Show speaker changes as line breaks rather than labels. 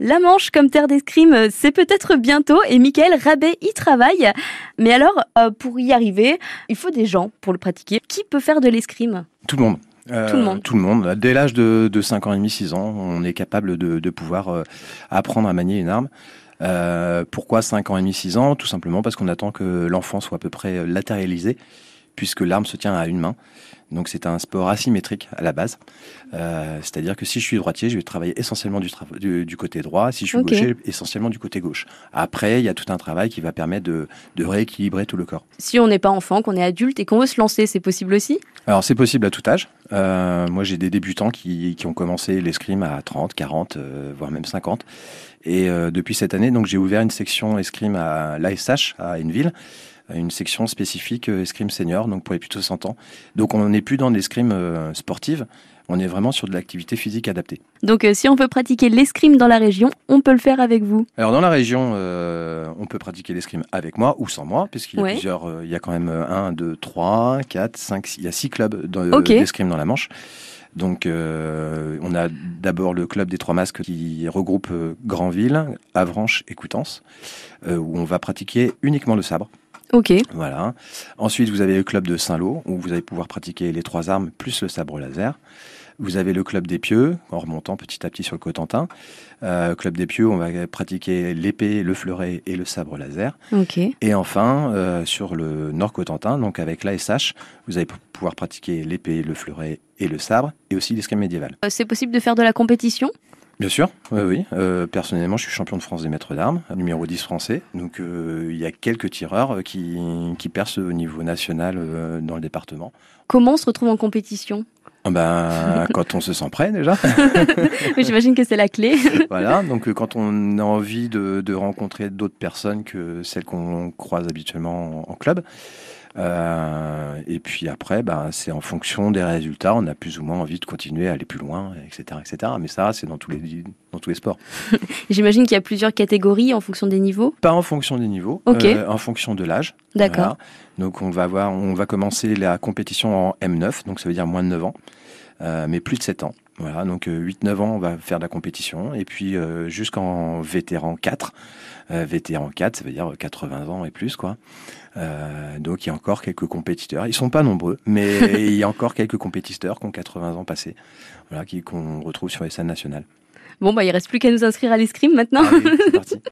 La Manche comme terre d'escrime, c'est peut-être bientôt et Michael Rabet y travaille. Mais alors, euh, pour y arriver, il faut des gens pour le pratiquer. Qui peut faire de l'escrime?
Tout le monde.
Euh, tout le monde.
Tout le monde. Dès l'âge de, de 5 ans et demi, 6 ans, on est capable de, de pouvoir euh, apprendre à manier une arme. Euh, pourquoi 5 ans et demi, 6 ans? Tout simplement parce qu'on attend que l'enfant soit à peu près latéralisé, puisque l'arme se tient à une main. Donc c'est un sport asymétrique à la base. Euh, C'est-à-dire que si je suis droitier, je vais travailler essentiellement du, du, du côté droit. Si je suis
Ok.
gaucher, essentiellement du côté gauche. Après, il y a tout un travail qui va permettre de, de rééquilibrer tout le corps.
Si on n'est pas enfant, qu'on est adulte et qu'on veut se lancer, c'est possible aussi?
Alors c'est possible à tout âge. Euh, moi j'ai des débutants qui, qui ont commencé l'escrime à 30, 40, euh, voire même 50. Et depuis cette année, donc j'ai ouvert une section escrime à l'ASH à Henneville, une section spécifique euh, escrime senior, donc pour les plus de 100 ans. Donc on n'est plus dans l'escrime euh, sportive, on est vraiment sur de l'activité physique adaptée.
Donc euh, si on veut pratiquer l'escrime dans la région, on peut le faire avec vous.
Alors dans la région, euh, on peut pratiquer l'escrime avec moi ou sans moi, puisqu'il y a
Ouais.
plusieurs, euh, il y a quand même 1, 2, 3, 4, 5, il y a six clubs de-
Ok.
d'escrime dans la Manche. Donc on a d'abord le club des Trois Masques qui regroupe Granville, Avranches et Coutances, où on va pratiquer uniquement le sabre.
Ok.
Voilà. Ensuite, vous avez le club de Saint-Lô, où vous allez pouvoir pratiquer les trois armes plus le sabre laser. Vous avez le club des Pieux, en remontant petit à petit sur le Cotentin. Euh, club des Pieux, on va pratiquer l'épée, le fleuret et le sabre laser.
Ok.
Et enfin, euh, sur le Nord Cotentin, donc avec l'ASH, vous allez pouvoir pratiquer l'épée, le fleuret et le sabre, et aussi l'escrime médiéval.
Euh, C'est possible de faire de la compétition?
Bien sûr, oui, oui. Euh, personnellement, je suis champion de France des maîtres d'armes, numéro 10 français. Donc, euh, il y a quelques tireurs euh, qui, qui percent au niveau national euh, dans le département.
Comment on se retrouve en compétition?
Ah Ben, quand on se sent prêt déjà.
J'imagine que c'est la clé.
voilà. Donc, quand on a envie de, de rencontrer d'autres personnes que celles qu'on croise habituellement en, en club. Euh, et puis après, ben, c'est en fonction des résultats. On a plus ou moins envie de continuer à aller plus loin, etc., etc. Mais ça, c'est dans tous les dans tous les sports.
J'imagine qu'il y a plusieurs catégories en fonction des niveaux.
Pas en fonction des niveaux,
Ok.
euh, en fonction de l'âge.
D'accord.
Voilà. Donc on va voir, on va commencer la compétition en M9, donc ça veut dire moins de 9 ans, mais plus de 7 ans. Voilà, donc 8-9 ans, on va faire de la compétition, et puis euh, jusqu'en vétéran 4. Euh, vétéran 4, ça veut dire 80 ans et plus, quoi. Euh, donc il y a encore quelques compétiteurs. Ils sont pas nombreux, mais il y a encore quelques compétiteurs qui ont 80 ans passés, voilà, qu'on retrouve sur les scènes nationales.
Bon, bah, il reste plus qu'à nous inscrire à l'escrime maintenant.
C'est parti.